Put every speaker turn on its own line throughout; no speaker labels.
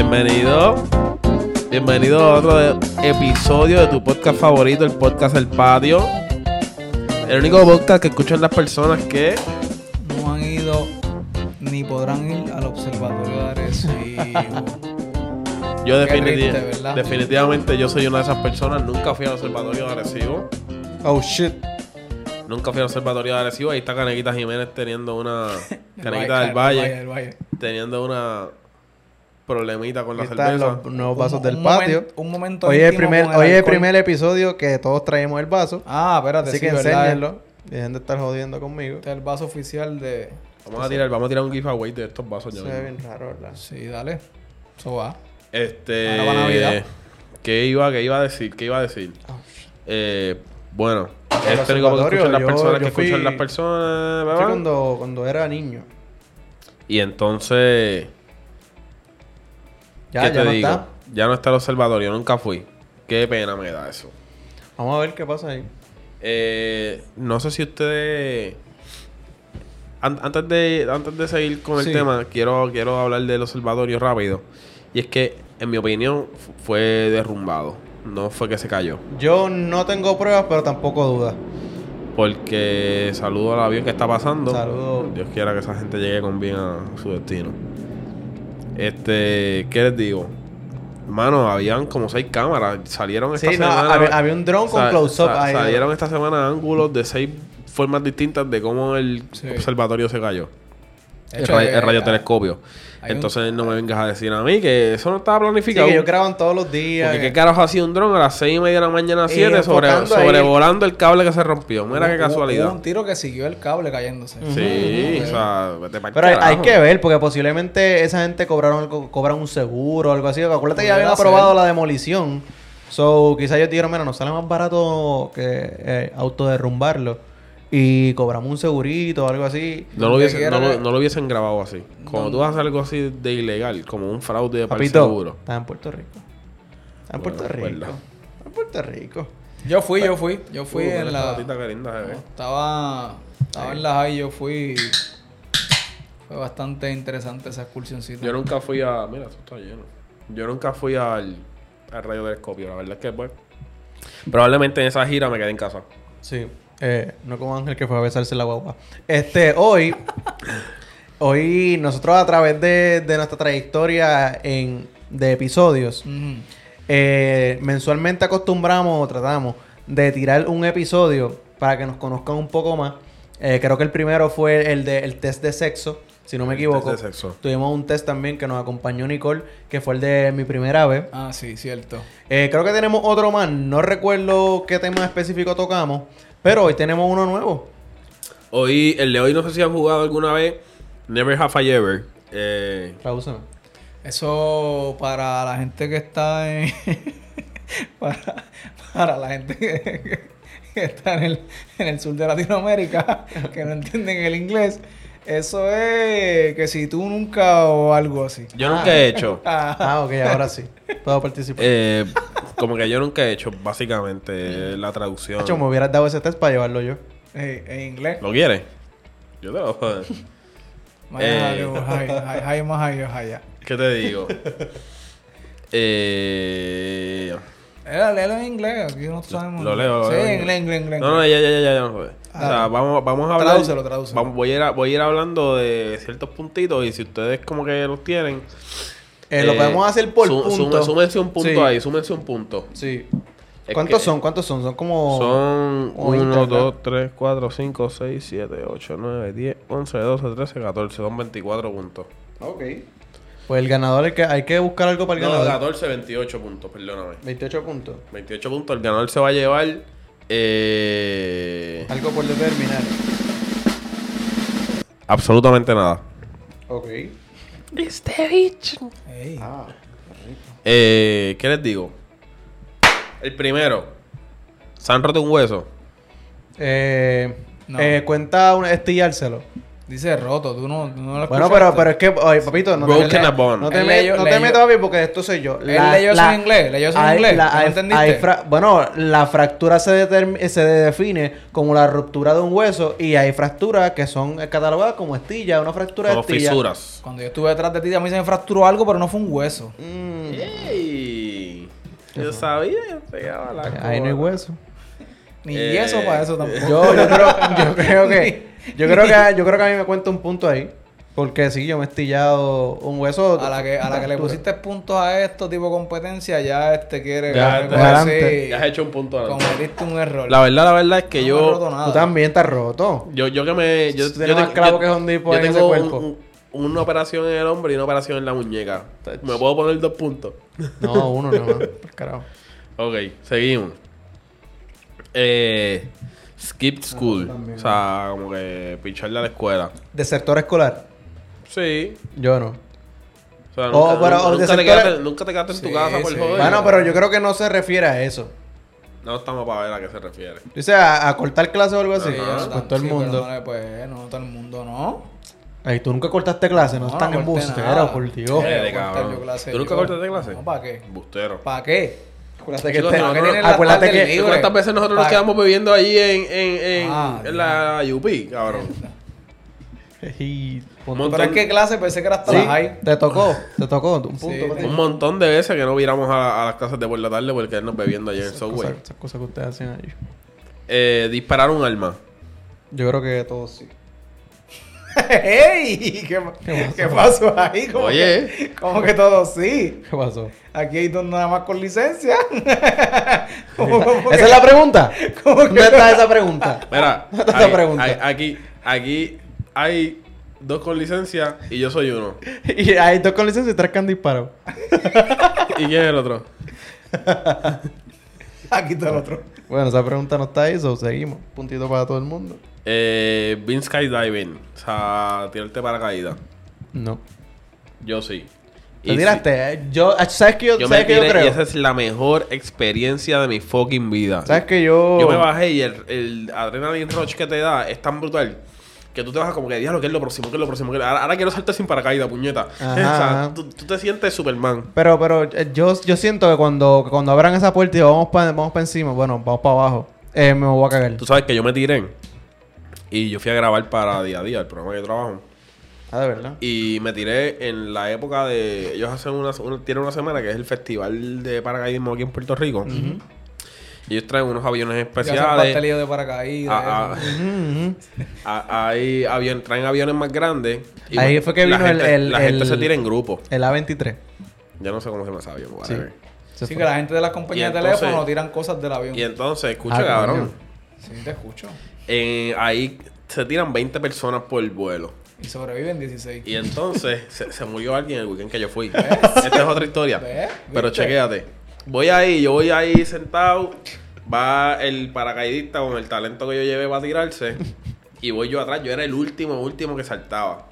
Bienvenido. Bienvenido a otro de- episodio de tu podcast favorito, el podcast El Patio. El único podcast que escuchan las personas que
no han ido ni podrán ir al observatorio de Arecibo.
yo
Qué
definiti-
triste, ¿verdad?
definitivamente yo soy una de esas personas. Nunca fui al observatorio de Arecibo.
oh shit.
Nunca fui al observatorio de Arecibo. Ahí está Canequita Jiménez teniendo una... Canequita del
El
Valle.
del Valle.
Teniendo una problemita con la cerveza.
los nuevos
Un-
vasos
un
del patio.
un momento
Hoy es el primer,
el
hoy es el
alcohol.
primer episodio que todos traemos el vaso.
Ah, espérate,
así
sí,
que enséñenlo. Dejen de estar jodiendo conmigo.
Este es el vaso oficial de...
Vamos a tirar, vamos a tirar un giveaway de estos vasos ya
Se ve bien raro, ¿verdad?
Sí, dale. Eso va.
Este.
Ahora va Navidad.
¿Qué iba, qué iba a decir? ¿Qué iba a decir? Eh, bueno,
El
este único que escuchan las
yo-
personas, que
fui-
escuchan las personas, ¿verdad?
cuando, cuando era niño.
Y entonces,
Ya,
¿qué
ya
te
no
digo?
está.
Ya no está el observatorio, nunca fui. Qué pena me da eso.
Vamos a ver qué pasa ahí.
Eh, no sé si ustedes. an- antes, de, antes de seguir con el tema, quiero, quiero hablar del observatorio rápido. Y es que, en mi opinión, fu- fue derrumbado. No fue que se cayó.
Yo no tengo pruebas, pero tampoco dudas.
Porque saludo al avión que está pasando.
Saludo.
Dios quiera que esa gente llegue con bien a su destino. Este, ¿qué les digo? Mano, habían como seis cámaras. Salieron esta
Sí, no,
semana.
había, había un drone con close-up ahí.
Salieron esta semana ángulos de seis formas distintas de cómo el
Sí.
observatorio se cayó.
De
El,
hecho,
ra-
eh,
el radiotelescopio.
Un-
Entonces no me vengas a decir a mí que eso no estaba
Sí,
planificado.
que ellos graban todos los días.
Porque
que-
qué carajo hacía un dron a las seis y media de la mañana a
Y
7 sobre,
ahí.
sobrevolando el cable que se rompió. Mira
hubo-
qué casualidad.
Hubo un tiro que siguió el cable cayéndose.
Sí, o sea, pa'l
Pero hay, que ver, porque posiblemente esa gente cobraron algo- cobran un seguro o algo así. Acuérdate que ya habían aprobado la demolición. So, quizás ellos dijeron, mira, nos sale más barato que eh, autoderrumbarlo. Y cobramos un segurito o algo así.
No lo, hubiesen, no, lo, no hubiesen grabado así. Cuando tú haces algo así de ilegal, como un fraude para el
Papito,
seguro.
está en Puerto Rico. Está en
Bueno,
Puerto Rico.
verdad.
Está en Puerto Rico.
Yo fui, yo fui. Yo fui
Uh,
en la...
linda ve.
Estaba, estaba en la high, yo fui. Fue bastante interesante esa excursioncita.
Yo nunca fui a. Mira, esto está lleno. Yo nunca fui al, al radiotelescopio. La verdad es que, pues. Probablemente en esa gira me quedé en casa.
Sí. Eh, no como Ángel que fue a besarse la guagua. Este, hoy. hoy nosotros a través de, de nuestra trayectoria en, de episodios. Eh, mensualmente acostumbramos o tratamos de tirar un episodio para que nos conozcan un poco más. Eh, creo que el primero fue el de el test de sexo, si no me equivoco.
test de sexo.
Tuvimos un test también que nos acompañó Nicole, que fue el de mi primera vez.
Ah, sí, cierto.
Eh, creo que tenemos otro más. No recuerdo qué tema específico tocamos, pero hoy tenemos uno nuevo.
Hoy, el de hoy, no sé si han jugado alguna vez. Never Have I Ever. Eh.
Eso para la gente que está en. para, para la gente que, que está en el, en el sur de Latinoamérica, que no entienden el inglés. Eso es que si tú nunca o algo así.
yo nunca he hecho.
Ah,
Ah, ok, ahora sí. Puedo participar.
eh, como que yo nunca he hecho, básicamente, la traducción.
Hacho, me hubieras dado ese test para llevarlo yo.
eh, en inglés.
¿Lo quieres? Yo te lo. Eh. ¿Qué te digo? eh.
Era, léelo en inglés, aquí no sabemos.
Lo leo, lo
Sí,
leo en
en inglés, inglés, inglés.
No, no, ya, ya, ya, ya, ya no joder. O sea, vamos, vamos a hablar.
Tradúcelo, tradúcelo.
Vamos, voy, a ir a- voy a ir hablando de ciertos puntitos y si ustedes como que los tienen.
Eh, lo
eh,
podemos hacer por
su-
punto.
súmense un punto
Sí.
ahí, súmense un punto.
Sí.
Es
¿Cuántos son? ¿Cuántos son? Son como...
Son
o
1,
internet.
2, 3, 4, 5, 6, 7, 8, 9, 10, 11, 12, 13, 14. Son 24 puntos.
Ok. Pues el ganador hay que, hay que buscar algo para el
No,
ganador.
14, 28 puntos, perdóname.
28 puntos.
28 puntos. El ganador se va a llevar. Eh,
Algo por determinar.
absolutamente nada.
Ok.
Ey.
Ah.
Eh, ¿Qué les digo? El primero. ¿Se han roto un hueso?
Eh,
No.
eh, cuenta un, estillárselo.
Dice roto, tú no, tú no lo
Bueno, pero, pero es que, oye, papito, no
Broken
te,
bone.
no te, me- no te metas, papi, porque esto soy yo.
Él leyó eso en inglés, leyó eso en inglés,
la-
¿tú no
hay-
entendiste?
hay fra- bueno, la fractura se, se define como la ruptura de un hueso y hay fracturas que son catalogadas como estilla, una fractura
Como
de estilla.
fisuras.
Cuando yo estuve detrás de ti, a mí se me fracturó algo, pero no fue un hueso.
Mm,
ey Yo sabía, yo pegaba la
ahí no hay hueso.
Ni
Eh,
yeso para eso tampoco.
Yo, yo creo, yo creo que, yo creo que, yo creo que a mí me cuenta un punto ahí. Porque sí, yo me he estillado un hueso.
A la que, a la que le pusiste puntos a esto tipo competencia, ya este quiere
Ya,
coger
ya,
así,
adelante.
Ya has hecho un punto adelante.
Cometiste un error.
La verdad, la verdad es que
No me he roto
yo,
nada.
Tú también estás roto.
yo, yo que me, yo,
Tú tienes más clavo que Depot
yo
en ese
tengo
cuerpo.
un- un- una operación en el hombro y una operación en la muñeca. ¿Me puedo poner dos puntos?
No, uno no. no. Carajo.
Ok, seguimos. Eh, skip school.
también.
o sea, como que pincharle a la escuela.
Desertor escolar.
Sí.
Yo no.
O sea,
O,
nunca,
pero, o
nunca,
de
te quedaste, nunca te quedaste en tu
Sí,
casa por
sí.
joder.
Bueno, pero yo creo que no se refiere a eso.
No estamos para ver a qué se refiere.
Dice a, a cortar clases o algo así.
Sí,
Ajá.
yo
Pues todo el
sí, pero
mundo.
no pues, no, todo el mundo no.
Ay, tú nunca cortaste clases, no,
No,
están
no
en bustero,
nada.
por Dios.
Eh, de
yo clase
¿Tú nunca
yo.
cortaste clase?
No, ¿para qué?
Bustero.
¿Para qué?
Acuérdate que
Chicos,
te-
no,
¿Para qué
no,
tienes la
acuérdate
tarde
que-
libre?
¿Cuántas veces nosotros nos
Pa-
quedamos bebiendo allí en, en, en,
Ah,
en la UP, cabrón?
Y-
Un
Pero
montón,
es que clase pensé que era hasta
Sí,
high.
te tocó, te tocó, un punto.
Sí,
para ti.
un montón de veces que no viramos a, a las clases de por la tarde porque nos bebiendo allí en el
Esas cosas, esas cosas que ustedes hacen ahí.
Eh, disparar un arma.
Yo creo que todos sí.
¡Ey! ¿Qué, ¿Qué pasó ahí? ¿Cómo
Oye.
Que, ¿Cómo que todo sí?
¿Qué pasó?
Aquí hay dos nada más con licencia. ¿Cómo, cómo
¿Esa
que-
es la pregunta?
¿Cómo que-
¿Dónde está esa pregunta?
Mira, hay- hay- aquí, aquí hay dos con licencia y yo soy uno.
y hay dos con licencia y tres que han disparado.
¿Y quién es el otro?
Aquí está el otro.
Bueno, esa pregunta no está ahí, so seguimos. Puntito para todo el mundo.
Eh, Bean Skydiving. O sea, tirarte paracaídas.
No.
Yo sí.
¿Te
Y
tiraste? eh? Yo, ¿sabes qué yo,
Yo me
¿sabes qué yo
tiré y
creo?
esa es la mejor experiencia de mi fucking vida.
¿Sabes que yo...
Yo me bajé y el, el adrenaline rush que te da es tan brutal que tú te vas como que, diablo, ¿qué es lo próximo? ¿Qué es lo próximo? ¿Qué es lo-?" Ahora, ahora quiero saltar sin paracaídas, puñeta.
Ajá,
o sea, tú, tú te sientes Superman.
Pero, pero eh, yo, yo siento que cuando, que cuando abran esa puerta y vamos para vamos pa encima, bueno, vamos para abajo, eh, me voy a cagar.
Tú sabes que yo me tiré y yo fui a grabar para día a día, el programa que yo trabajo.
Ah, de verdad.
Y me tiré en la época de. Ellos hacen una, una- tienen una semana que es el festival de paracaidismo aquí en Puerto Rico. Y ellos traen unos aviones especiales.
de paracaídas.
Ah, ah.
eso.
Ujú, ujú.
A- hay avión, traen aviones más grandes. y
Ahí
bueno,
fue que
la
vino el-
gente-
el-
La gente
el-
se tira en grupo.
El A23.
Ya no sé cómo se llama ese avión.
Sí.
Sí, que la gente de las compañías de teléfono tiran cosas del avión.
Y entonces, escucha,
Ah,
cabrón.
coño.
Sí, te escucho.
Eh, ahí se tiran 20 personas por vuelo.
Y sobreviven 16.
Y entonces se, se murió alguien el weekend que yo fui. Esta es otra historia.
¿Ves?
Pero chequéate. Voy ahí, yo voy ahí sentado. Va el paracaidista con el talento que yo llevé para tirarse. Y voy yo atrás. Yo era el último, último que saltaba.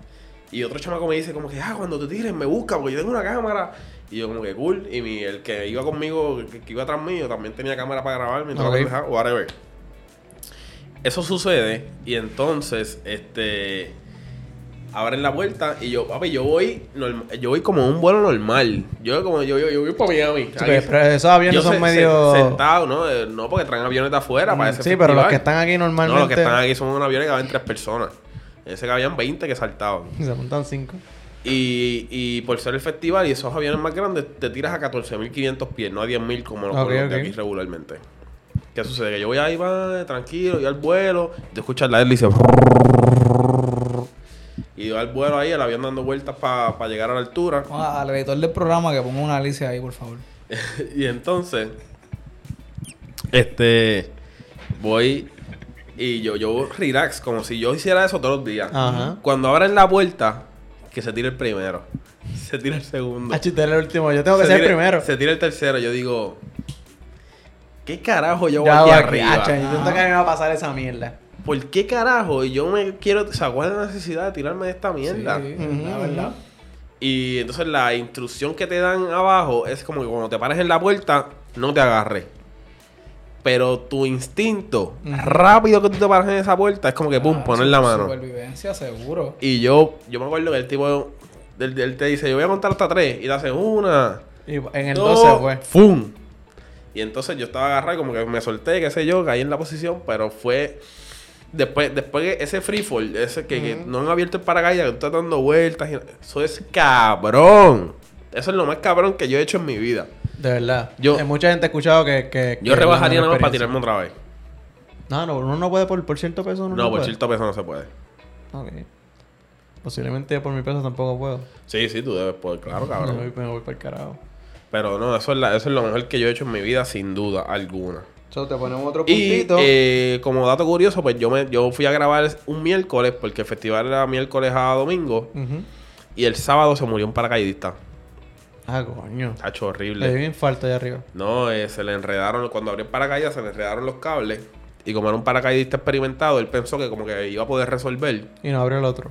Y otro chamaco me dice como que, ah, cuando te tires me busca porque yo tengo una cámara. Y yo como que cool. Y mi, el que iba conmigo, que, que iba atrás mío, también tenía cámara para grabarme. y toda la
Ok.
pendeja, whatever. Eso sucede. Y entonces, este abren la puerta y yo, papi, yo voy yo voy como un vuelo normal. Yo como yo yo, yo voy para Miami.
Sí, pero esos aviones
yo
son
se-
medio...
se- sentado, ¿no? Eh, No, porque traen aviones de afuera para ese
sí, pero los que están aquí normalmente...
No, los que están aquí son unos aviones que caben tres personas. Ese que habían 20 que saltaban.
Se montan cinco.
Y, y por ser el festival y esos aviones más grandes, te tiras a 14.500 pies, no a 10.000 como los
Ok,
vuelos de aquí regularmente. ¿Qué sucede? Que yo voy ahí, va, tranquilo, y al vuelo, te escuchas la hélice. Y yo al vuelo ahí, el avión dando vueltas para llegar a la altura.
A- al editor del programa que ponga una Alicia ahí, por favor.
y entonces, este, voy y yo, yo relax, como si yo hiciera eso todos los días.
Ajá.
Cuando abren la puerta, que se tire el primero, se tira el segundo.
Ah, chiste, el último. Yo tengo que
se
ser el primero.
Se tira el tercero, yo digo, ¿qué carajo yo voy
Ya
aquí
va
arriba?
Yo siento que a mí me va a pasar esa mierda.
¿Por qué carajo? Y yo me quiero, o sea, ¿cuál es la necesidad de tirarme de esta mierda?
Sí,
Ujú,
la verdad.
Y entonces la instrucción que te dan abajo es como que cuando te pares en la puerta, no te agarres. Pero tu instinto, rápido que tú te paras en esa puerta, es como que pum,
Ah,
poner la mano.
Supervivencia, seguro.
Y yo, yo me acuerdo que el tipo, él, él te dice, yo voy a contar hasta tres. Y te hace una,
Y en el
dos,
12 fue.
¡fum! Y entonces yo estaba agarrado como que me solté, qué sé yo, caí en la posición, pero fue... Después, después ese free fall, ese que, que no han abierto el paracaídas, que tú estás dando vueltas, y- eso es cabrón. Eso es lo más cabrón que yo he hecho en mi vida.
De verdad.
Yo-
Eh, mucha gente ha escuchado que. que
Yo rebajaría nada más para tirarme otra vez.
No, no, uno no puede por, por cierto peso.
No,
no,
por
puede.
cierto peso no se puede.
Ok. Posiblemente por mi peso tampoco puedo.
Sí, sí, tú debes poder, claro,
Me
cabrón.
voy, me voy para el carajo.
Pero no, eso es, la- eso es lo mejor que yo he hecho en mi vida, sin duda alguna.
So, te ponemos otro
Y
puntito.
eh, como dato curioso, pues yo me yo fui a grabar un miércoles, porque el festival era miércoles a domingo, y el sábado se murió un paracaidista.
Ah, coño.
Tacho
Le dio
horrible.
un infarto allá arriba.
No, eh, se le enredaron, cuando abrió el paracaídas se le enredaron los cables. Y como era un paracaidista experimentado, él pensó que como que iba a poder resolver.
Y no abrió el otro.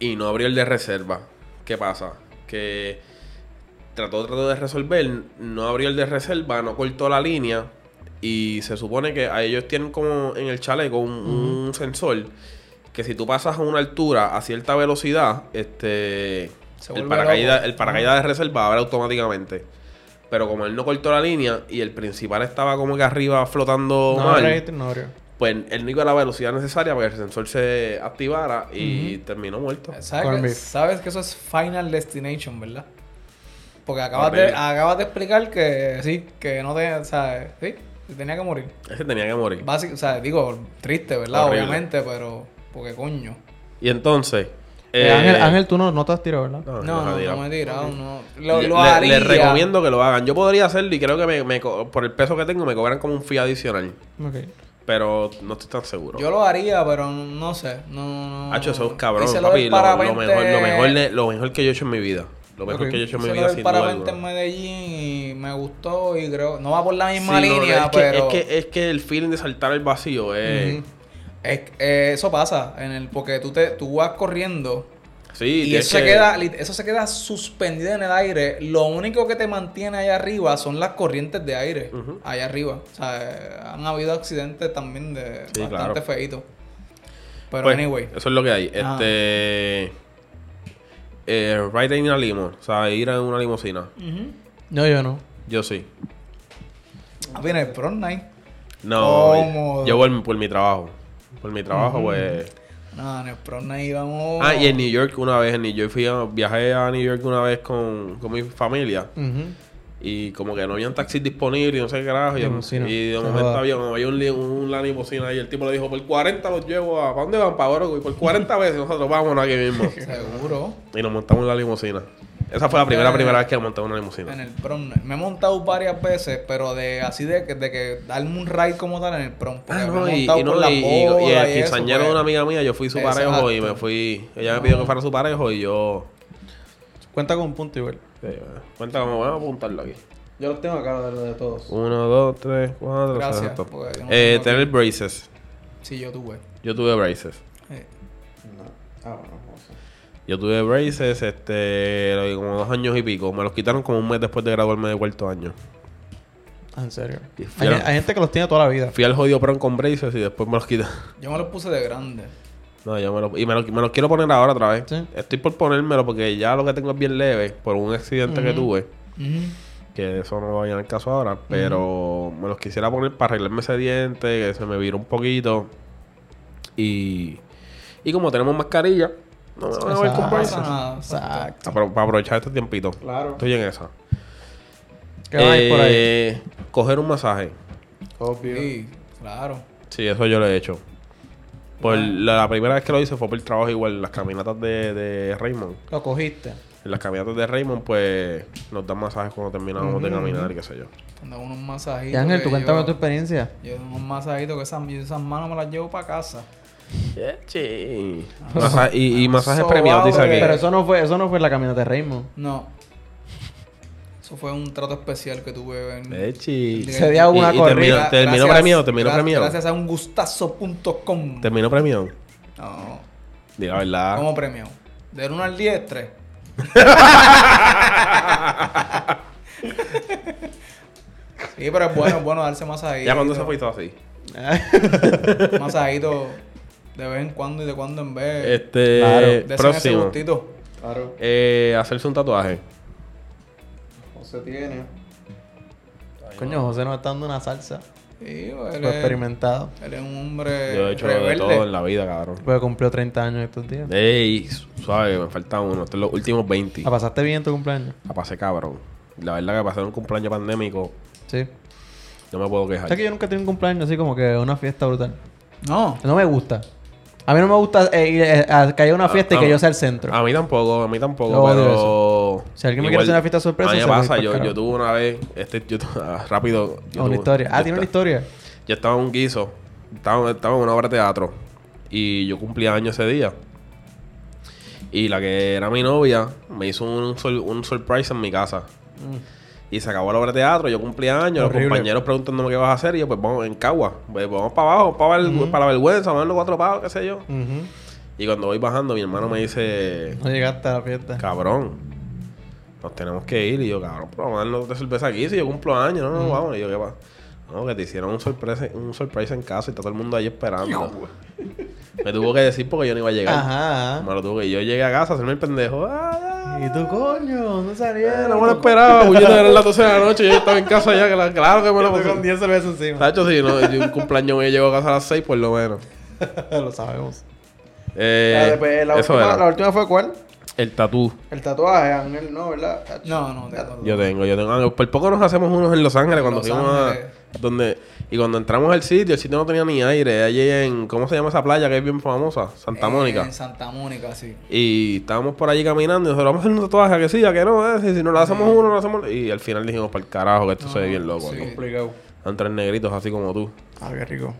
y no abrió el de reserva. ¿Qué pasa? Que trató, trató de resolver, no abrió el de reserva, no cortó la línea y se supone que a ellos tienen como en el chaleco un, un sensor que si tú pasas a una altura a cierta velocidad, este
Se
el paracaídas, el paracaídas de reserva abre automáticamente. Pero como él no cortó la línea y el principal estaba como que arriba flotando
No
mal,
abrió, no abrió.
pues él no iba a la velocidad necesaria para que el sensor se activara y terminó muerto.
¿Sabes que, sabes que eso es Final Destination, ¿verdad? Porque acabas de, acabas de explicar que sí, que no te, o sea, sí, que tenía que morir.
Ese tenía que morir.
Básico, o sea, digo, triste, ¿verdad?
Horrible.
Obviamente, pero, porque coño.
Y entonces.
Eh,
eh,
Ángel, Ángel, tú no, no te has tirado, ¿verdad?
no,
No,
no,
no,
diga.
no me he tirado, no. Lo,
Le-
lo
le-
haría.
les recomiendo que lo hagan. Yo podría hacerlo y creo que me, por el peso que tengo me cobran como un fee adicional.
Ok.
Pero no estoy tan seguro.
Yo lo haría, pero no sé. No, no.
Hacho, eso es cabrón, papi. Lo, mejor, lo, mejor, lo mejor que yo he hecho en mi vida. Lo mejor
Ok.
que yo he hecho en mi vida, sin
en. Medellín y me gustó y creo... No va por la
Sí,
misma
no,
línea,
es, que,
pero...
es, que, es que el feeling de saltar el vacío es.
Es- eh, eso pasa, en el, porque tú, te, tú vas corriendo
Sí,
y eso, se
que-
queda, eso se queda suspendido en el aire. Lo único que te mantiene allá arriba son las corrientes de aire,
Ujú.
allá arriba. O sea, eh, han habido accidentes también de
Sí,
bastante
claro.
feitos. Pero
Pues,
anyway,
Eso es lo que hay.
Ajá.
Este. Eh, ride in una limo. O sea, ir en una limusina.
No, yo no.
Yo sí.
Ah, viene el prom night.
No, yo por, por mi trabajo. Por mi trabajo, pues.
No, en el prom night íbamos...
Ah, y en New York una vez, en New York fui a- viajé a New York una vez con, con mi familia.
Ujú.
Y como que no habían taxis disponibles y no sé qué carajo. Y, y de momento había, había un, un, la limusina y el tipo le dijo, por 40 los llevo a... ¿Para dónde van? Para Oroco. Y por 40 veces nosotros vámonos aquí mismo.
Seguro.
y nos montamos en la limusina. Esa fue la primera, primera vez que montamos en una limusina.
En el prom. Me he montado varias veces, pero de así de, que- de que darme un ride como tal en el prom.
Ah, no, y,
montado
y no,
por la
y, y- el quinceañero de
pues.
una amiga mía, yo fui su parejo y me fui... Ella me pidió que fuera su parejo y yo...
Cuenta con un punto igual.
cuenta cómo voy a apuntarlo aquí.
Yo los tengo acá de, de todos.
Uno, dos, tres, cuatro,
Gracias,
exacto.
porque yo no
Eh,
tengo
tener
aquí.
braces.
Sí, yo tuve.
Yo tuve braces.
Eh,
No. Ah, bueno, no sé.
Yo tuve braces, este, lo- como dos años y pico. Me los quitaron como un mes después de graduarme de cuarto año.
Ah, en serio. Hay, gente que los tiene toda la vida.
Fui al jodido prom con braces y después me los quité.
yo me los puse de grande.
No, yo me los... Y me los, me los quiero poner ahora otra vez.
Sí.
Estoy por ponérmelo porque ya lo que tengo es bien leve por un accidente que tuve. Que eso no va a venir al caso ahora. Pero me los quisiera poner para arreglarme ese diente, que se me viró un poquito. Y... Y como tenemos mascarilla, no me van a ver con
Exacto.
Para, para aprovechar este tiempito.
Claro.
Estoy en esa.
¿Qué va a ir por ahí?
Eh, Coger un masaje.
Obvio.
Sí, claro.
Sí, eso yo lo he hecho. Por la, la primera vez que lo hice fue por el trabajo igual, en las caminatas de, de Raymond.
Lo cogiste.
En las caminatas de Raymond, pues, nos dan masajes cuando terminamos de caminar y qué sé yo.
Cuando unos masajitos.
Y Ángel, tú cuéntame tu experiencia.
Yo unos masajitos que esas, esas manos me las llevo para casa.
Sí. Masa- y, y masajes
Sobao
premiados, dice aquí.
Pero eso no fue, eso no fue la caminata de Raymond.
No. Eso fue un trato especial que tuve en...
Echi.
Se dio una
Y- y
corrida.
terminó- terminó
Gracias-
premiado, terminó
gra-
premiado.
Gracias a un gustazo.com.
Terminó premiado.
No.
Diga la verdad.
¿Cómo premiado? Del 1 al 10, 3. Sí, pero es bueno, es bueno darse masajito.
Ya cuando se fue todo así.
Masajito de vez en cuando y de cuando en vez.
Este,
Claro.
Desen ese
próximo.
gustito.
Claro.
Eh, hacerse un tatuaje.
José tiene. Coño, José nos está dando una salsa.
Sí, él
Fue
es,
experimentado.
él es un hombre
Yo he hecho de
rebelde.
todo en la vida, cabrón.
Pues cumplió 30 años estos días.
Ey, suave, me falta uno. Estos son los últimos 20.
¿La pasaste bien tu cumpleaños?
La pasé cabrón. La verdad que pasar un cumpleaños pandémico,
Sí.
no me puedo quejar.
¿Sabes que yo nunca he tenido un cumpleaños así como que una fiesta brutal?
No.
No me gusta. A mí no me gusta eh, ir eh, a que haya una fiesta y
Ah,
que
ah,
yo sea el centro.
A mí tampoco, a mí tampoco,
Yo odio Si alguien me quiere hacer una fiesta sorpresa,
A mí me pasa, yo, yo tuve una vez, este, yo, ah, rápido... yo
una
tuve-
historia. Ah, tiene una historia.
Yo estaba en un guiso, estaba, estaba en una obra de teatro y yo cumplía años ese día. Y la que era mi novia me hizo un, sol- un surprise en mi casa. Y se acabó la obra de teatro, yo cumplía años,
Horrible.
los compañeros preguntándome qué vas a hacer y yo pues vamos en Cagua, pues, vamos para abajo, para, el- para la vergüenza, vamos a los cuatro pavos, qué sé yo. Y cuando voy bajando mi hermano me dice,
No llegaste a la fiesta.
cabrón, nos tenemos que ir. Y yo, cabrón, pero vamos a darnos de cerveza aquí si yo cumplo años, no, no, vamos. Y yo, ¿qué pasa? No, que te hicieron un sorpresa, un surprise en casa y está todo el mundo ahí esperando. me tuvo que decir porque yo no iba a llegar.
Ajá.
Me lo tuvo que yo llegué a casa a hacerme el pendejo. Ah,
¿Y tú, coño? No
eh,
salieron.
no me lo esperaba, puñeta, eran las 12 de la noche, yo estaba en casa ya, que claro que me lo puse.
con 10 cervezas encima.
Tacho, si no, yo un cumpleaños me llego a casa a las 6, por lo menos.
Lo sabemos.
Eh,
después, la, última, la última fue cuál?
El tatú.
El tatuaje, Ángel, no, ¿verdad?
No, no, no.
Yo tengo, yo tengo. Ah, por poco nos hacemos unos en Los Ángeles cuando
Los
fuimos
Ángeles.
a. Donde, y cuando entramos al sitio, el sitio no tenía ni aire. Allí en. ¿Cómo se llama esa playa que es bien famosa? Santa Mónica.
En Santa Mónica, sí.
Y estábamos por allí caminando y nosotros vamos a hacer un tatuaje, ¿a que sí, a que no, eh? Si, si no le hacemos uno, no lo hacemos. Y al final dijimos, para el carajo, que esto se ve bien loco.
sí.
¿no?
Complicado.
Tres negritos así como tú.
Ah, qué rico.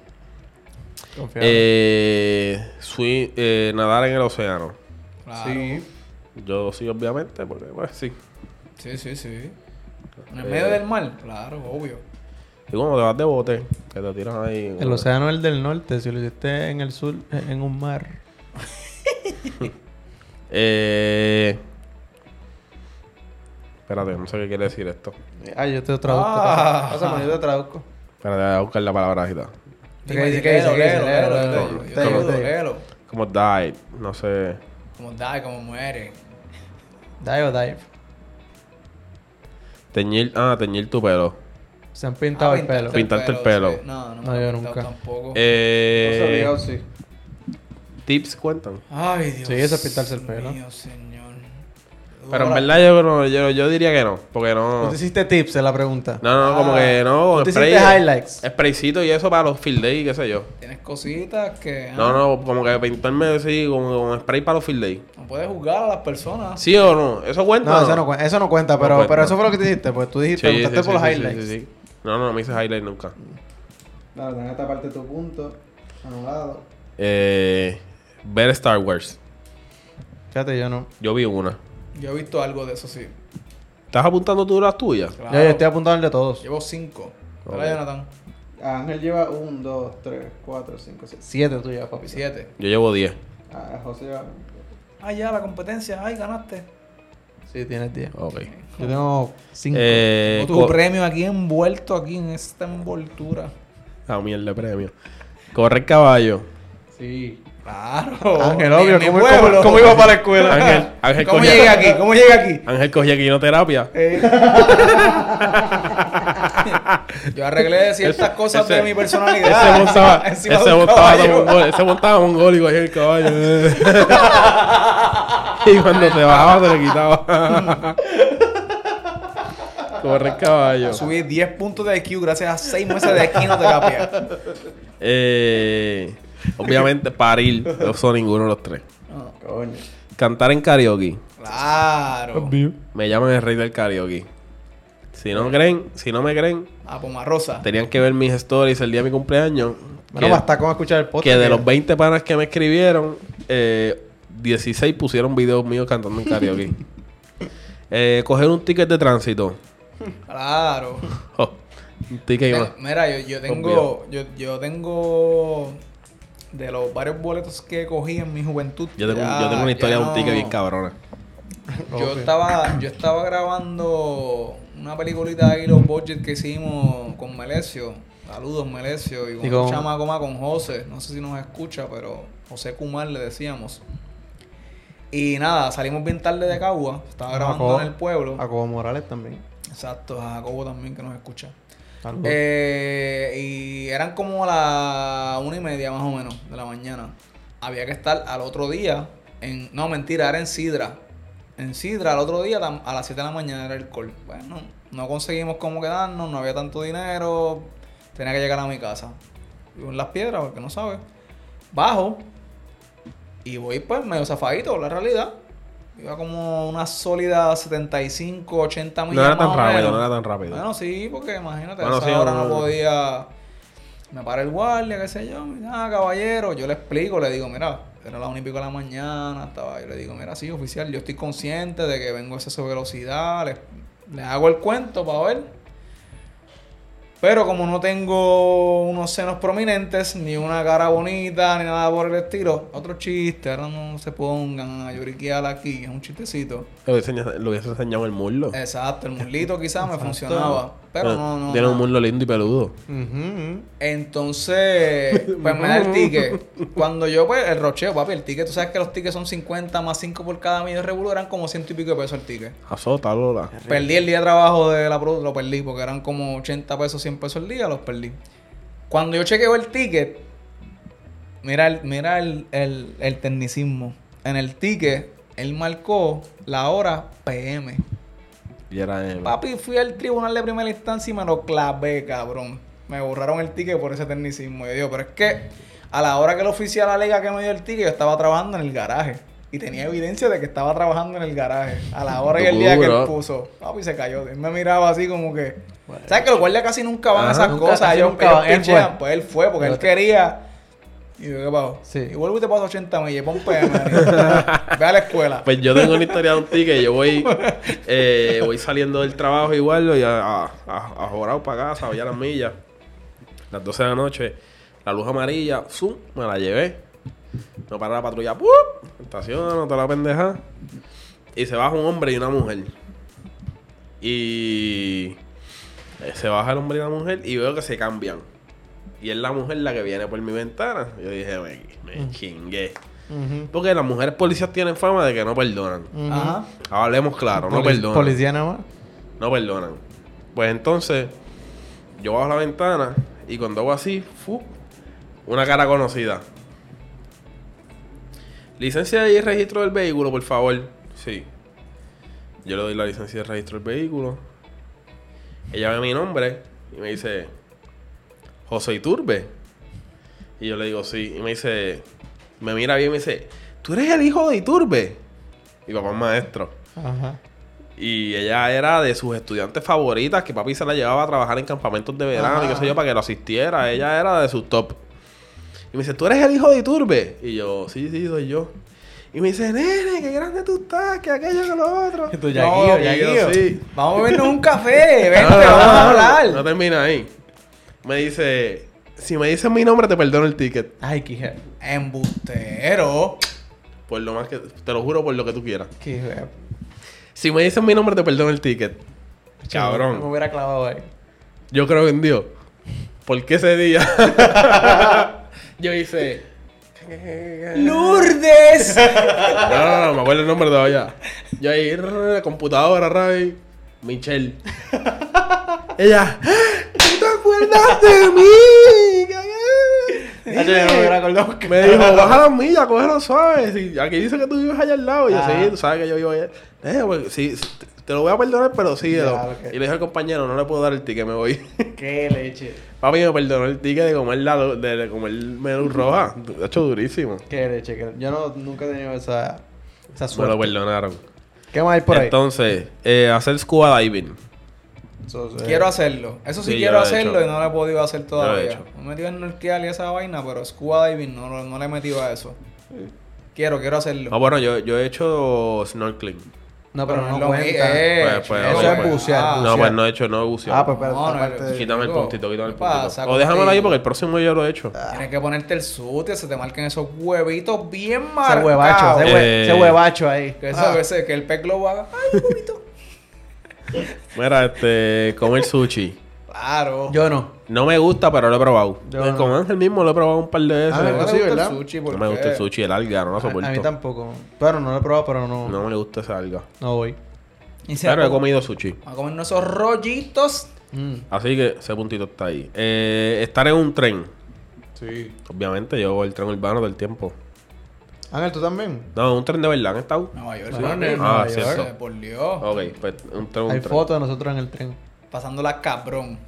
Confiado.
Eh, eh, nadar en el océano.
Claro.
Sí.
Yo sí, obviamente, porque pues sí.
Sí, sí, sí. En el
Eh.
medio del mar, claro, obvio.
Y cuando te vas de bote, que te tiras ahí.
El océano es el del norte. Si lo hiciste en el sur, eh, en un mar.
Eh... Espérate, no sé qué quiere decir esto.
Ah, yo te traduzco.
Ah.
Pásame, yo te traduzco.
Espérate, voy a buscar la palabra agita.
¿Qué dice? ¿Qué dice?
Como died, no sé.
Como da, como muere.
Dive o dive.
Teñir, ah, teñir tu pelo.
Se han pintado
Ah,
el pelo.
Pintarte el pelo.
sí. No, no,
No,
me
yo
he pintado
nunca.
Tampoco.
Eh,
sí.
tips cuentan.
Ay, Dios
Sí, eso es pintarse el pelo.
mío, señor.
Pero en verdad yo, no- yo, yo diría que no. Porque no.
¿Tú te hiciste tips en la pregunta?
No, no, como
Ah.
que no.
¿Tú
Con
te
spray.
hiciste highlights?
Spraycito y eso para los field day, qué sé yo.
Tienes cositas que.
No,
ah,
no, como que pintarme así, como con spray para los field day.
No puedes juzgar a las personas.
¿Sí o no? ¿Eso cuenta?
No, eso no, cuenta, eso no cuenta, pero,
cuenta.
pero eso fue lo que te hiciste. Pues tú dijiste,
Sí,
preguntaste
sí,
por
sí,
los
sí,
highlights.
sí, sí. No, no, no me hice highlight nunca.
Dale, en esta parte tu punto. Anulado.
Eh, ver Star Wars.
Fíjate, yo no.
Yo vi una.
Yo he visto algo de eso, sí.
¿Estás apuntando tú las tuyas?
Claro.
Yo, yo estoy apuntando el de todos.
Llevo cinco. Hola, Jonathan.
Ángel lleva 1, 2, 3, 4, 5, 6. 7 tú llevas, papi.
Siete.
Yo llevo 10.
Ah, José lleva.
Ah, ya, la competencia. Ay, ganaste.
Sí, tienes 10.
Ok.
Yo tengo 5.
Eh,
tu premio aquí envuelto, aquí en esta envoltura.
Ah, mierda de premio. Correr caballo.
Sí.
Claro.
Ángel, obvio.
mi
¿Cómo,
pueblo.
cómo, cómo iba para la escuela?
Ángel, Ángel
¿Cómo
cogía-
llegué aquí? ¿Cómo llegué aquí?
Ángel cogía quinoterapia.
Eh. Yo arreglé ciertas cosas
ese-
de mi
Ese
personalidad.
montaba, ese montaba, mongol- ese montaba mongólico ahí en el caballo. y cuando se bajaba se le quitaba. Correr caballo.
Subí 10 puntos de IQ gracias a 6 meses de quinoterapia.
Eh, obviamente parir. No son ninguno de los tres.
No,
Coño.
Cantar en karaoke.
Claro.
Me llaman el rey del karaoke. Si no creen, si no me creen,
Ah, Poma Rosa.
tenían que ver mis stories el día de mi cumpleaños.
Bueno,
que,
basta con escuchar el podcast.
que de los 20 panas que me escribieron, eh, 16 pusieron videos míos cantando en karaoke. eh, coger un ticket de tránsito.
Claro.
Oh, un ticket.
Mira, yo, yo tengo. Yo, yo tengo. De los varios boletos que cogí en mi juventud.
Yo tengo,
ya-
yo tengo una historia
ya
de un ticket
no-
bien cabrona.
Yo
Ok.
estaba, yo estaba grabando una peliculita ahí, los budget que hicimos con Melesio. Saludos, Melesio. Y con,
Y con-
un chamaco más con José. No sé si nos escucha, pero José Kumar le decíamos. Y nada, salimos bien tarde de Cagua. Estaba grabando
Jacobo-
en el pueblo.
Jacobo Morales también.
Exacto, a Jacobo también que nos escucha. Eh, y eran como la una y media más o menos de la mañana. Había que estar al otro día en... No, mentira, era en Sidra. En Sidra al otro día a las 7 de la mañana era el call. Bueno, no conseguimos cómo quedarnos, no había tanto dinero. Tenía que llegar a mi casa. Vivo en las piedras, porque no sabe. Bajo. Y voy pues medio zafadito, la realidad. Iba como una sólida 75, 80 millas
No era tan rápido, no era tan rápido.
Bueno, sí, porque imagínate,
Bueno,
a esa
sí,
hora
no.
podía. Me para el guardia, qué sé yo. Ah, caballero. Yo le explico, le digo, mira, era la una y pico de la mañana. Estaba, yo le digo, mira, sí, oficial, yo estoy consciente de que vengo a de velocidad. Le, le hago el cuento para ver. Pero como no tengo unos senos prominentes, ni una cara bonita, ni nada por el estilo, otro chiste, ahora no se pongan a lloriquear aquí, es un chistecito.
Lo hubiese enseñado- el muslo.
Exacto, el muslito quizás me funcionaba, pero no, no.
Tiene
no.
un muslo lindo y peludo.
Entonces, pues me da el ticket. Cuando yo, pues, el rocheo, papi, el ticket, tú sabes que los tickets son 50 más 5 por cada medio regular, eran como ciento y pico de pesos el ticket.
Azota, Lola.
Perdí el día de trabajo de la producción, lo perdí, porque eran como 80 pesos, 100 pesos el día, los perdí. Cuando yo chequeo el ticket, mira el, mira el, el, el tecnicismo. En el ticket, él marcó la hora PM.
Y era él.
Papi, fui al tribunal de primera instancia y me lo clavé, cabrón. Me borraron el ticket por ese tecnicismo. Yo digo, pero es que a la hora que el oficial alega que me dio el ticket, yo estaba trabajando en el garaje. Y tenía evidencia de que estaba trabajando en el garaje. A la hora y el día que él puso. Papi se cayó. Él me miraba así como que. ¿Sabes que los guardias casi nunca van a esas
nunca,
cosas? Ellos,
nunca
ellos
van. Él
pichean.
fue.
Pues él fue porque él quería. Y yo, ¿qué pasó?
Sí.
Y te paso 80 millas. Pon PM. Ve a la escuela.
Pues yo tengo una historia de un ticket. Yo voy, eh, voy saliendo del trabajo igual y a, a, a, a jorar para casa, voy a las millas. Las 12 de la noche, la luz amarilla, zoom, me la llevé. No para la patrulla, ¡pup! Estaciono, toda la pendeja. Y se baja un hombre y una mujer. Y se baja el hombre y la mujer y veo que se cambian. Y es la mujer la que viene por mi ventana. Yo dije, me, me chingué. Porque las mujeres policías tienen fama de que no perdonan.
Ajá.
Hablemos claro, no perdonan.
Policía nada más.
No perdonan. Pues entonces, yo bajo la ventana y cuando hago así, fu, una cara conocida. Licencia y registro del vehículo, por favor. Sí. Yo le doy la licencia de registro del vehículo. Ella ve mi nombre y me dice, José Iturbe. Y yo le digo, sí. Y me dice, me mira bien y me dice, ¿tú eres el hijo de Iturbe? Mi papá es maestro.
Ajá.
Y ella era de sus estudiantes favoritas, que papi se la llevaba a trabajar en campamentos de verano y qué sé yo, para que lo asistiera. Ella era de sus top. Y me dice, ¿tú eres el hijo de Iturbe? Y yo, sí, sí, soy yo. Y me dice, nene, qué grande tú estás, que aquello, que lo otro.
Y tú,
No,
Yaguillo,
y yo,
Yaguillo.
sí.
Vamos a bebernos un café. Vente,
No, no,
vamos a hablar.
No termina ahí. Me dice, si me dices mi nombre, te perdono el ticket.
Ay, qué
Embustero.
Por lo más que, te lo juro por lo que tú quieras.
qué
Si me dices mi nombre, te perdono el ticket.
Me
Cabrón.
hubiera clavado ahí.
Yo creo en Dios. Porque ese día yo hice.
¡Lourdes!
No, no, no, me acuerdo el nombre todavía. Yo ahí, computadora, Ray. Michelle. Ella, ¿tú te acuerdas de mí?
Me
dijo, baja las millas, cógelo suave. Si aquí dice que tú vives allá al lado. Y yo,
Ah.
sí, tú sabes que yo vivo allá. Eh, pues, sí, te- lo voy a perdonar, pero sí. Y le dije al compañero, no le puedo dar el ticket, me voy.
Qué leche.
Papi me perdonó el ticket de comer, la, de, de comer menú roja. De hecho, durísimo.
Qué leche. qué- Yo no, nunca he tenido esa, esa
Me
suerte.
lo perdonaron.
¿Qué más hay por ahí?
Entonces, eh, hacer scuba diving.
Eso, eh,
Quiero hacerlo. Eso sí, quiero
lo he
hacerlo y no lo he podido hacer
lo he
todavía.
hecho.
Me he metido en norteal y esa vaina, pero scuba diving no, no, no le he metido a eso. Quiero, quiero hacerlo.
Ah, bueno, yo, yo he hecho snorkeling.
No, pero,
Pero
no,
no lo
cuenta.
he
Pues,
hecho.
pues,
Eso es
pues.
bucear.
Ah.
No, pues no he hecho, no he buceado.
Ah, pues
No, no,
de-
Quítame el puntito, quítame el
¿qué
puntito. O déjamelo ahí porque el próximo yo lo he hecho.
Tienes que ponerte el sute, se te marquen esos huevitos bien
Ese
marcados.
huevacho, ese, hue-
Eh.
ese huevacho ahí.
Que eso
Ah.
a veces que el pez globo haga. ¡Ay, huevito!
Mira, este, comer sushi.
Claro.
Yo no.
No me gusta, pero lo he probado.
Yo no.
Con Ángel mismo lo he probado un par de veces.
Ah, me
¿No
gusta,
le
sí,
gusta
¿verdad?
el sushi? ¿Por
no me
qué?
gusta el sushi, el alga, no lo
A,
soporto.
a mí tampoco. Pero no lo he probado, pero no,
No me gusta esa alga.
no voy.
Y se
Pero he comido sushi.
a comer esos rollitos.
Mm.
Así que ese puntito está ahí. Eh, estar en un tren.
Sí.
Obviamente, yo voy el tren urbano del tiempo.
Ángel, ¿tú también?
No, un tren de verdad, ¿han estado?
Nueva York. Sí.
no, en
Ah,
Nueva
cierto.
York.
Eh, Por Dios.
Ok, pues un tren, un
Hay
tren.
fotos de nosotros en el tren.
Pasándola cabrón.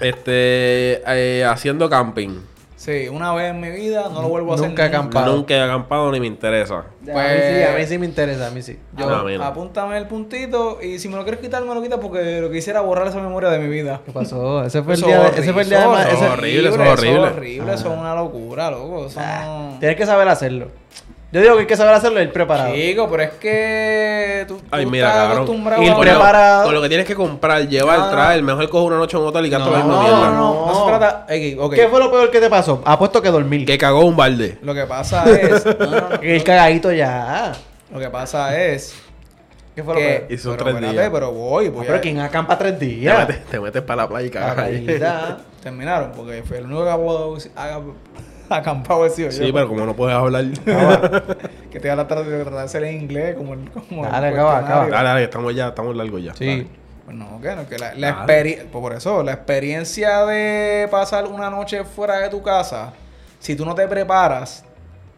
Este, eh, haciendo camping.
Sí, una vez en mi vida, no lo vuelvo a hacer.
Nunca he acampado.
Nunca he acampado ni me interesa.
a,
Pues-
mí sí, a mí sí me interesa, a mí sí.
Yo,
No, a mí no.
apúntame el puntito y si me lo quieres quitar, me lo quitas porque lo que hiciera borrar esa memoria de mi vida.
¿Qué pasó? Ese fue el día de,
horrible,
ese fue el día de
eso
ma-
horrible. eso es
Eso
horrible.
es eso es una locura, loco. Eso no...
Tienes que saber hacerlo. Yo digo que hay que saber hacerlo ir preparado.
Chico, pero es que tú, tú
Ay, mira,
estás
cabrón.
acostumbrado a...
el preparado.
Con lo que tienes que comprar, llevar,
No.
traer. Mejor cojo una noche en un hotel y gasto
No,
la misma
no,
mierda.
no, no se trata... Ey, ok.
¿Qué fue lo peor que te pasó? Apuesto que dormir.
Que cagó un balde.
Lo que pasa es... no, no, no.
El cagadito ya.
Lo que pasa es
¿Qué fue lo
que...
peor?
Y son
pero
tres
espérate,
días.
pero voy,
Ah,
voy
pero
a...
¿quién acampa tres
Te
días?
metes, te metes para la playa y cagas ahí.
Cagadita.
Terminaron, porque fue el único que haga acampado he sido yo.
Sí, pero como no puedes hablar.
Que te iba a tratar de hacer en inglés, como el... Como el
Dale, acaba, acaba.
Dale, dale, estamos ya, estamos largos ya.
Sí.
Pues no, que no, que la, la
Claro.
experi- pues por eso, la experiencia de pasar una noche fuera de tu casa, si tú no te preparas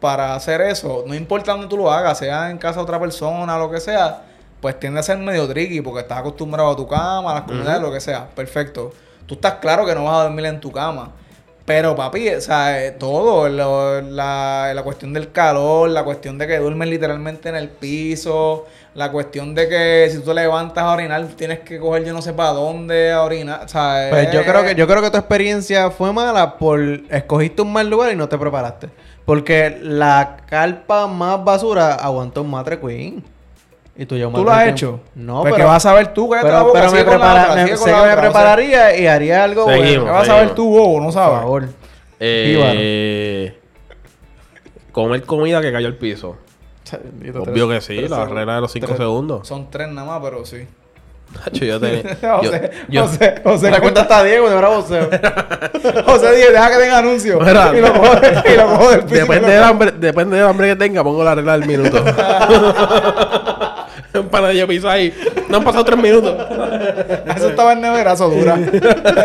para hacer eso, no importa dónde tú lo hagas, sea en casa de otra persona, lo que sea, pues tiende a ser medio tricky porque estás acostumbrado a tu cama, a las comunidades, lo que sea. Perfecto. Tú estás claro que no vas a dormir en tu cama. Pero papi, o sea, eh, todo, lo- la, la cuestión del calor, la cuestión de que duermes literalmente en el piso, la cuestión de que si tú levantas a orinar tienes que coger yo no sé para dónde a orinar, o sea,
Pues yo
eh,
creo que yo creo que tu experiencia fue mala por escogiste un mal lugar y no te preparaste. Porque la carpa más basura aguantó un matre queen. Y tú ya
¿Tú lo has hecho?
No,
Pues
pero
que vas a ver tú, cállate la
pero,
boca,
pero me,
la
prepara-
otra,
me- sé
la
que me
otra, o sea,
prepararía y haría algo
Seguimos.
bueno.
¿Qué vas a ver tú, bobo? No
Por
sabes.
favor.
Eh, comer comida que cayó al piso. Obvio que sí, la regla de los 5 segundos.
Son tres nada más, pero sí.
Nacho, yo tenía. yo-
José,
yo-
José, José,
la cuenta está Diego de Bravo Seo.
José, dije, deja que tenga anuncio.
Mira.
y lo cojo, y lo cojo del piso.
Depende del hambre, depende del hambre que tenga, pongo la regla del minuto. Un panadillo piso ahí. No han pasado tres minutos.
Eso estaba en nevera, eso dura.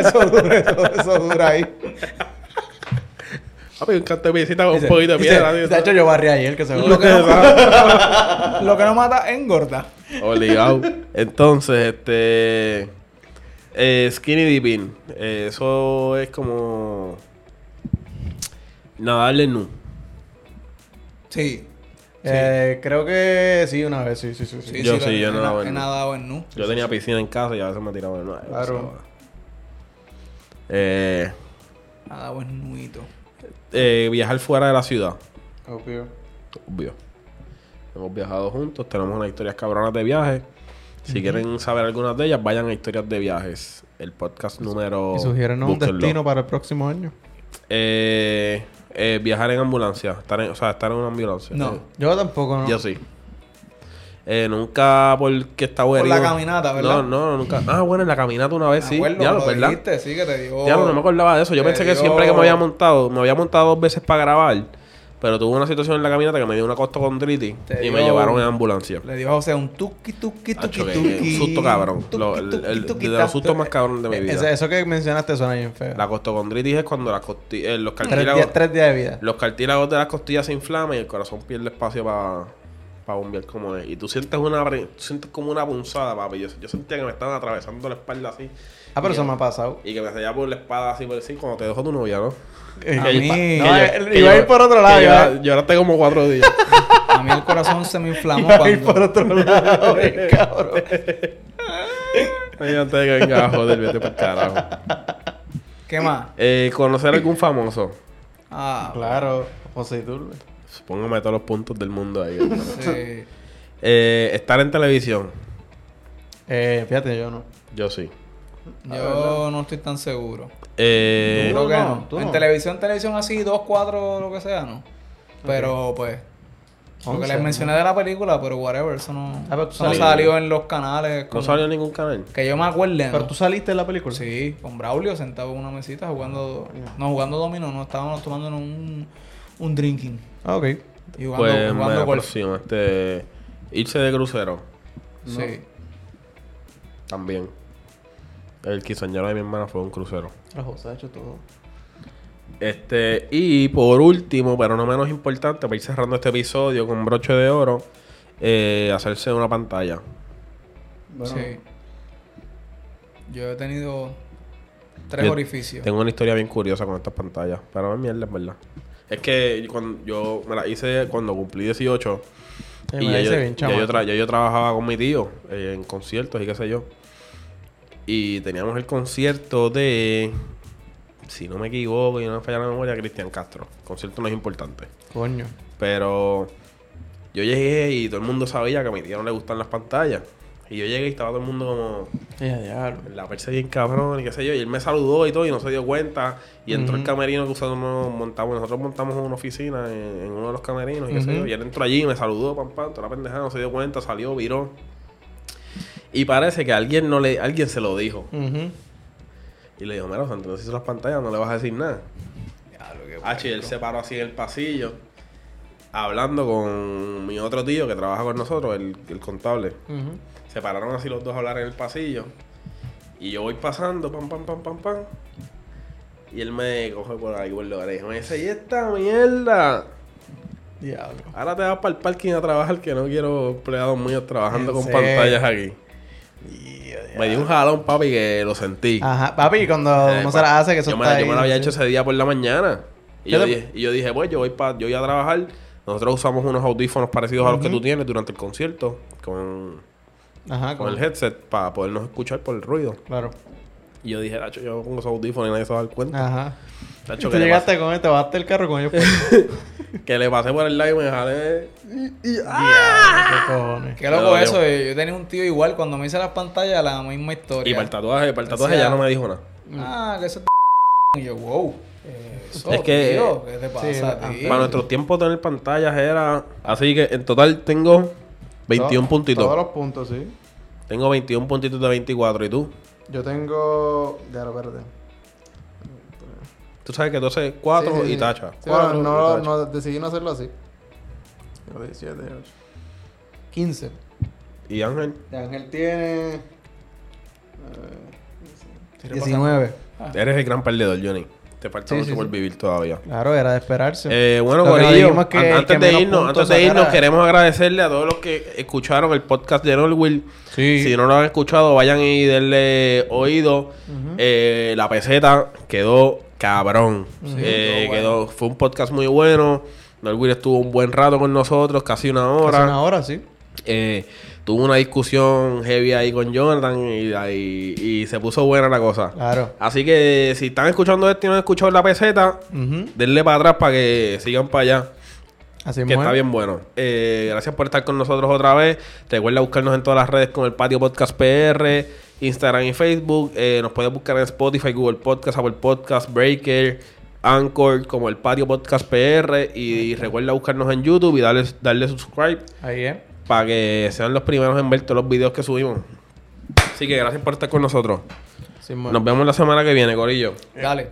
Eso dura, eso, eso dura ahí.
Papi, un canto de piecita con un poquito de piedra. tío.
De hecho, yo barrí ayer, que se
Lo que no, lo que no mata engorda.
Obligado. Entonces, este. eh, skinny dipping. Eh, eso es como. Nadarle nu.
Sí.
Eh, creo que sí, una vez, sí, sí, sí. sí.
Sí,
Yo
sí,
yo
he,
nadaba
he
en nu.
nadado en nu.
Yo tenía piscina en casa y a veces me tiraba de nuevo.
Claro.
Eh,
Nadado en nuito.
eh, viajar fuera de la ciudad.
Obvio.
Obvio. Hemos viajado juntos, tenemos unas historias cabronas de viajes. Si quieren saber algunas de ellas, vayan a Historias de Viajes. El podcast número.
Y sugieren un
búsquenlo.
destino para el próximo año.
Eh, eh, viajar en ambulancia. Estar en- o sea, estar en una ambulancia.
No.
Eh,
Yo tampoco, ¿no?
Yo sí. Eh, nunca porque estaba
Por la caminata, ¿verdad?
No, no, nunca. Ah, bueno, en la caminata una vez
Me
sí.
acuerdo,
Diablo,
lo
¿verdad?
dijiste, sí, que te dio...
Diablo, no me acordaba de eso. Yo pensé que siempre que me había montado, me había montado dos veces para grabar. Pero tuve una situación en la caminata que me dio una costocondritis y me llevaron en ambulancia.
Le dio a José un tuki, tuki, tuki, tuki.
un susto cabrón.
Tuki,
Lo- el-
tuki,
el-
tuki,
de los sustos más cabrones de mi vida.
Ese- eso que mencionaste suena bien feo.
La costocondritis es cuando las eh, los
Tres,
cartílagos,
días, tres días de vida.
los cartílagos de las costillas se inflaman y el corazón pierde espacio para bombear como es. Y tú sientes una tú sientes como una punzada, papi. Yo, yo sentía que me estaban atravesando la espalda así.
Ah, pero
Y
eso me ha pasado.
Y que me salía por la espada así por decir cuando te dejó tu novia, ¿no?
A mí-
que
No,
yo- que
iba a ir por otro lado,
Yo, lloraste como cuatro días.
A mí el corazón se me inflamó
Iba a ir por otro lado, bien cabrón.
Ay, antes de que venga a joder, vete por carajo.
¿Qué más?
Eh, conocer a algún famoso.
Ah,
Claro, José Iturbe.
Póngame todos los puntos del mundo ahí. hermano.
sí.
Eh, estar en televisión.
Eh, fíjate, yo no.
Yo sí.
Yo no estoy tan seguro.
Eh,
Creo que
no,
En
no.
televisión, televisión así, dos, cuatro, lo que sea, no. Pero pues, Lo que
11,
les mencioné de la película, pero whatever, eso no,
Ah,
eso no salió en los canales.
No salió en ningún canal.
Que yo me acuerde.
Pero tú saliste de la película.
Sí, con Braulio sentado en una mesita jugando. No, jugando domino, no, estábamos tomando un, un drinking.
Ah, ok.
Y jugando,
Pues
jugando
me este. Irse de crucero.
Sí.
También. El quinceañero de mi hermana fue un crucero.
La José ha hecho todo.
Este, y por último, pero no menos importante, para ir cerrando este episodio con broche de oro, eh, hacerse una pantalla.
Sí. Yo he tenido tres
Yo
orificios.
Tengo una historia bien curiosa con estas pantallas, pero es mierda, es verdad. Es que cuando yo me la hice cuando cumplí 18
Sí,
y ya yo,
bien,
ya yo ya yo trabajaba con mi tío eh, en conciertos y qué sé yo. Y teníamos el concierto de, si no me equivoco y no me falla la memoria, Cristian Castro. El concierto no es importante.
Coño.
Pero yo llegué y todo el mundo sabía que a mi tío no le gustan las pantallas. Y yo llegué y estaba todo el mundo como
Ya, diablo.
la perse bien cabrón y qué sé yo. Y él me saludó y todo y no se dio cuenta. Y entró el camerino que nos montamos. Nosotros montamos una oficina en, en uno de los camerinos y qué sé
Ujú.
yo. Y él entró allí y me saludó, pam, pam, toda la pendejada, no se dio cuenta, salió, viró. Y parece que alguien no le, alguien se lo dijo.
Ujú.
Y le dijo, mira, Santo, no hizo las pantallas, no le vas a decir nada. Ah, y él se paró así en el pasillo, hablando con mi otro tío que trabaja con nosotros, el, el contable. Se pararon así los dos a hablar en el pasillo. Y yo voy pasando, pam, pam, pam, pam, pam. Y él me coge por ahí por la oreja. Me dice, ¿y esta mierda?
Diablo.
Ahora te vas para el parking a trabajar que no quiero empleados míos trabajando
¿En
con
serio?
pantallas aquí. Me dio un jalón, papi, que lo sentí.
Ajá, papi, cuando
Eh,
uno se la hace, que eso
yo me,
está
yo
ahí,
me lo había
sí.
hecho ese día por la mañana. Y
¿Qué
yo,
te-
dije, y yo dije, pues yo voy, pa, yo voy a trabajar. Nosotros usamos unos audífonos parecidos a los que tú tienes durante el concierto. Con,
Ajá,
con el headset para podernos escuchar por el ruido.
Claro.
Y yo dije, Nacho, yo me pongo esos audífonos y nadie se va a dar cuenta.
Ajá.
Nacho,
tú llegaste con él, te bajaste el carro con ellos.
Que le pasé por el live y me jalé.
qué cojones.
Qué loco eso.
yo-
Yo tenía un tío igual. Cuando me hice las pantallas, la misma historia.
Y para el tatuaje, para el tatuaje
O sea,
ya no me dijo nada.
Ah, que eso es Y yo, wow. Eso,
Es que,
tío, ¿Qué te pasa
sí,
a
ah,
ti?
Para nuestros tiempos tener pantallas era... Así que en total tengo 21 puntitos.
Todos los puntos, sí.
Tengo 21 puntitos de 24. ¿Y tú?
Yo tengo. Ya verde.
Tú sabes que tú haces 4
Sí, sí,
y tacha.
Sí,
Cuatro
bueno,
y
no,
tacha.
no, decidí no hacerlo así. 17, 8. 15.
¿Y Ángel?
Ángel tiene. eh,
Sí,
19.
Eres el gran perdedor, Johnny. Te falta
Sí,
mucho
sí,
por
sí.
vivir todavía.
Claro, era de esperarse.
Eh, bueno, Corillo,
que-
antes
que
de irnos, antes de irnos, queremos agradecerle a todos los que escucharon el podcast de Norwil.
Sí.
Si no lo han escuchado, vayan y denle oído. Eh, la peseta quedó cabrón. Eh, quedó, fue un podcast muy bueno. Norwil estuvo un buen rato con nosotros, casi una hora.
Hace una hora, sí.
Eh, tuvo una discusión heavy ahí con Jonathan y, ahí- y se puso buena la cosa.
Claro.
Así que si están escuchando esto y no han escuchado la peseta, denle para atrás para que sigan para allá.
Así
Que
mismo
está
es.
bien bueno. Eh, gracias por estar con nosotros otra vez. Recuerda buscarnos en todas las redes con el Patio Podcast PR, Instagram y Facebook. Eh, nos puedes buscar en Spotify, Google Podcast, Apple Podcast, Breaker, Anchor, como el Patio Podcast PR. Y recuerda buscarnos en YouTube y darle, darle subscribe
Ahí es.
para que sean los primeros en ver todos los videos que subimos. Así que gracias por estar con nosotros. Nos vemos la semana que viene, Corillo.
Dale.